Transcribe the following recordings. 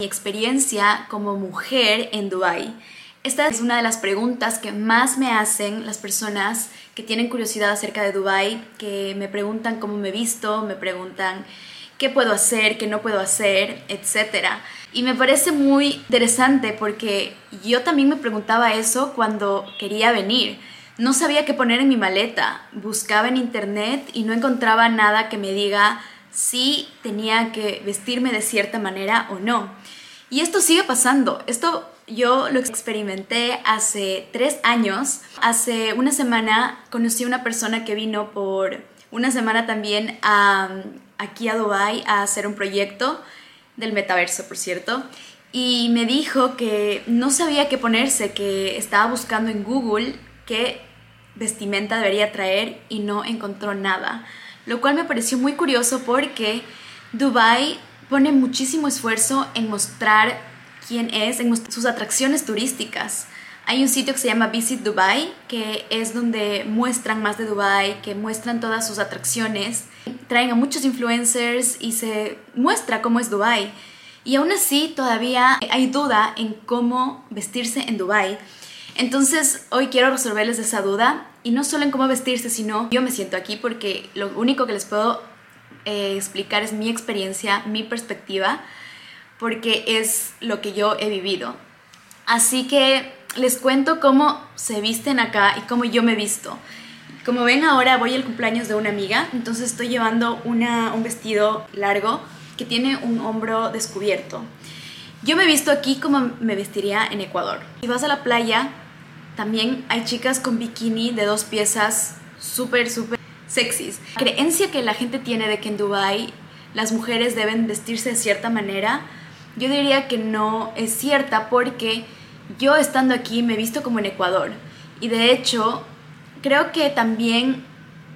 mi experiencia como mujer en Dubai. Esta es una de las preguntas que más me hacen las personas que tienen curiosidad acerca de Dubai, que me preguntan cómo me he visto, me preguntan qué puedo hacer, qué no puedo hacer, etc. Y me parece muy interesante porque yo también me preguntaba eso cuando quería venir. No sabía qué poner en mi maleta, buscaba en internet y no encontraba nada que me diga si tenía que vestirme de cierta manera o no. Y esto sigue pasando. Esto yo lo experimenté hace tres años. Hace una semana conocí a una persona que vino por una semana también a, aquí a Dubai a hacer un proyecto del metaverso, por cierto. Y me dijo que no sabía qué ponerse, que estaba buscando en Google qué vestimenta debería traer y no encontró nada. Lo cual me pareció muy curioso porque Dubai pone muchísimo esfuerzo en mostrar quién es, en sus atracciones turísticas. Hay un sitio que se llama Visit Dubai, que es donde muestran más de Dubai, que muestran todas sus atracciones, traen a muchos influencers y se muestra cómo es Dubai. Y aún así todavía hay duda en cómo vestirse en Dubai. Entonces hoy quiero resolverles esa duda y no solo en cómo vestirse, sino yo me siento aquí porque lo único que les puedo eh, explicar es mi experiencia, mi perspectiva, porque es lo que yo he vivido. Así que les cuento cómo se visten acá y cómo yo me visto. Como ven ahora voy al cumpleaños de una amiga, entonces estoy llevando una, un vestido largo que tiene un hombro descubierto. Yo me visto aquí como me vestiría en Ecuador. Si vas a la playa, también hay chicas con bikini de dos piezas súper, súper sexys. La creencia que la gente tiene de que en Dubai las mujeres deben vestirse de cierta manera, yo diría que no es cierta porque yo estando aquí me he visto como en Ecuador. Y de hecho, creo que también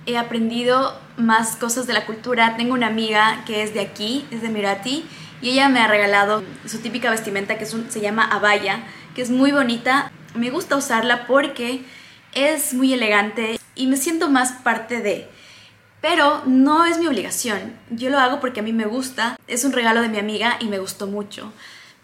he aprendido más cosas de la cultura. Tengo una amiga que es de aquí, es de Mirati, y ella me ha regalado su típica vestimenta que se llama abaya, que es muy bonita. Me gusta usarla porque es muy elegante y me siento más parte de. Pero no es mi obligación. Yo lo hago porque a mí me gusta. Es un regalo de mi amiga y me gustó mucho.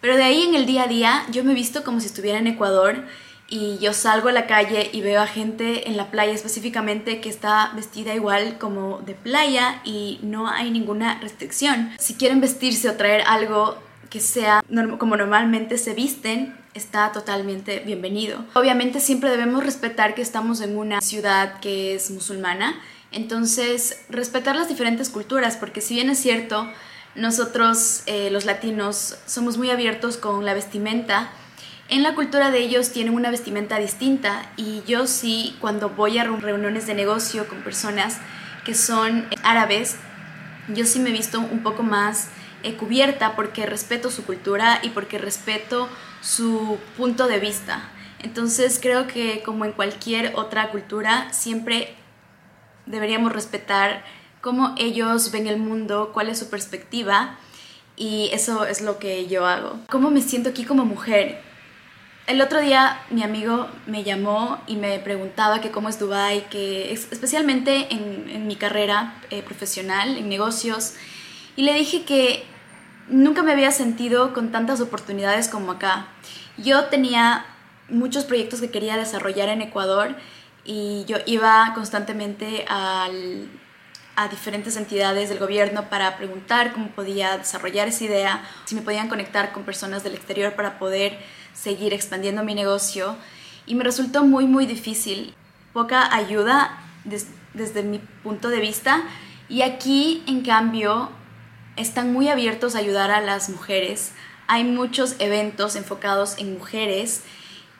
Pero de ahí en el día a día yo me visto como si estuviera en Ecuador y yo salgo a la calle y veo a gente en la playa específicamente que está vestida igual como de playa y no hay ninguna restricción. Si quieren vestirse o traer algo que sea como normalmente se visten, está totalmente bienvenido. Obviamente siempre debemos respetar que estamos en una ciudad que es musulmana, entonces respetar las diferentes culturas, porque si bien es cierto, nosotros eh, los latinos somos muy abiertos con la vestimenta, en la cultura de ellos tienen una vestimenta distinta y yo sí cuando voy a reuniones de negocio con personas que son árabes, yo sí me he visto un poco más eh, cubierta porque respeto su cultura y porque respeto su punto de vista. Entonces creo que como en cualquier otra cultura siempre deberíamos respetar cómo ellos ven el mundo, cuál es su perspectiva y eso es lo que yo hago. ¿Cómo me siento aquí como mujer? El otro día mi amigo me llamó y me preguntaba que cómo es Dubai, que especialmente en, mi carrera eh, profesional, en negocios, y le dije que nunca me había sentido con tantas oportunidades como acá. Yo tenía muchos proyectos que quería desarrollar en Ecuador y yo iba constantemente al, a diferentes entidades del gobierno para preguntar cómo podía desarrollar esa idea, si me podían conectar con personas del exterior para poder seguir expandiendo mi negocio. Y me resultó muy, muy difícil. Poca ayuda desde mi punto de vista. Y aquí, en cambio, están muy abiertos a ayudar a las mujeres. Hay muchos eventos enfocados en mujeres.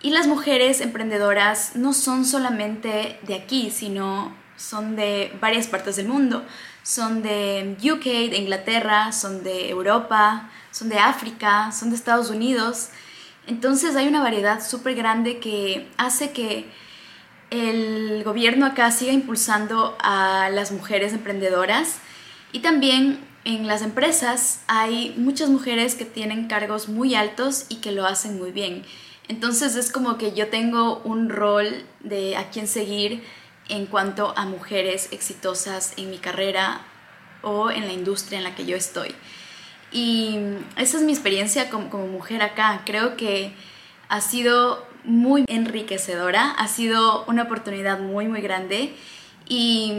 Y las mujeres emprendedoras no son solamente de aquí, sino son de varias partes del mundo. Son de UK, de Inglaterra, son de Europa, son de África, son de Estados Unidos. Entonces hay una variedad súper grande que hace que el gobierno acá siga impulsando a las mujeres emprendedoras y también en las empresas hay muchas mujeres que tienen cargos muy altos y que lo hacen muy bien. Entonces es como que yo tengo un rol de a quién seguir en cuanto a mujeres exitosas en mi carrera o en la industria en la que yo estoy. Y esa es mi experiencia como, como mujer acá. Creo que ha sido muy enriquecedora, ha sido una oportunidad muy, muy grande y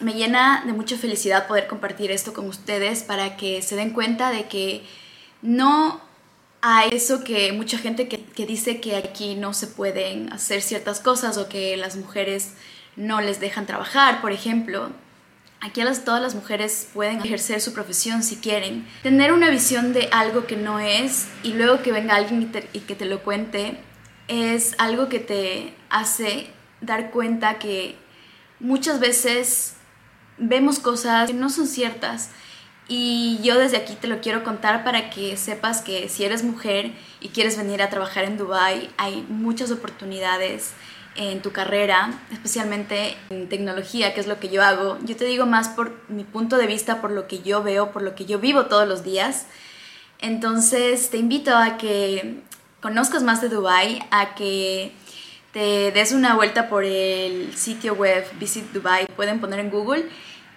me llena de mucha felicidad poder compartir esto con ustedes para que se den cuenta de que no hay eso que mucha gente que, que, dice que aquí no se pueden hacer ciertas cosas o que las mujeres no les dejan trabajar, por ejemplo. Aquí las, todas las mujeres pueden ejercer su profesión si quieren. Tener una visión de algo que no es y luego que venga alguien y, y que te lo cuente es algo que te hace dar cuenta que muchas veces vemos cosas que no son ciertas y yo desde aquí te lo quiero contar para que sepas que si eres mujer y quieres venir a trabajar en Dubai, hay muchas oportunidades en tu carrera, especialmente en tecnología, que es lo que yo hago. Yo te digo más por mi punto de vista, por lo que yo veo, por lo que yo vivo todos los días. Entonces te invito a que conozcas más de Dubai, a que te des una vuelta por el sitio web Visit Dubai, pueden poner en Google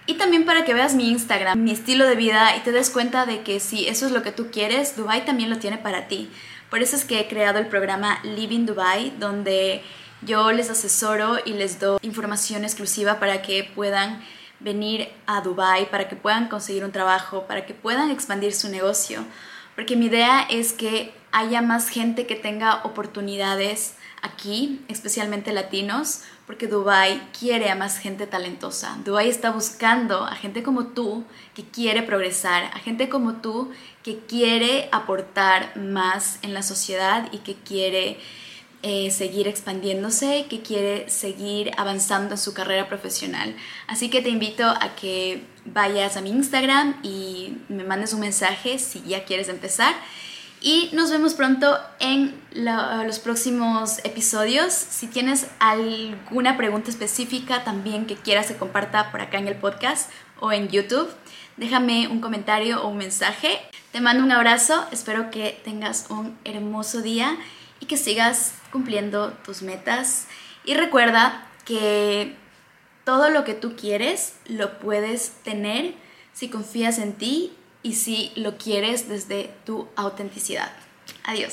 y también para que veas mi Instagram, mi estilo de vida y te des cuenta de que si eso es lo que tú quieres, Dubai también lo tiene para ti. Por eso es que he creado el programa Living Dubai, donde yo les asesoro y les doy información exclusiva para que puedan venir a Dubai, para que puedan conseguir un trabajo, para que puedan expandir su negocio. Porque mi idea es que haya más gente que tenga oportunidades aquí, especialmente latinos, porque Dubai quiere a más gente talentosa. Dubai está buscando a gente como tú que quiere progresar, a gente como tú que quiere aportar más en la sociedad y que quiere eh, seguir expandiéndose, que quiere seguir avanzando en su carrera profesional. Así que te invito a que vayas a mi Instagram y me mandes un mensaje si ya quieres empezar. Y nos vemos pronto en los próximos episodios. Si tienes alguna pregunta específica también que quieras que comparta por acá en el podcast o en YouTube, déjame un comentario o un mensaje. Te mando un abrazo, espero que tengas un hermoso día y que sigas cumpliendo tus metas. Y recuerda que todo lo que tú quieres lo puedes tener si confías en ti y si lo quieres desde tu autenticidad. Adiós.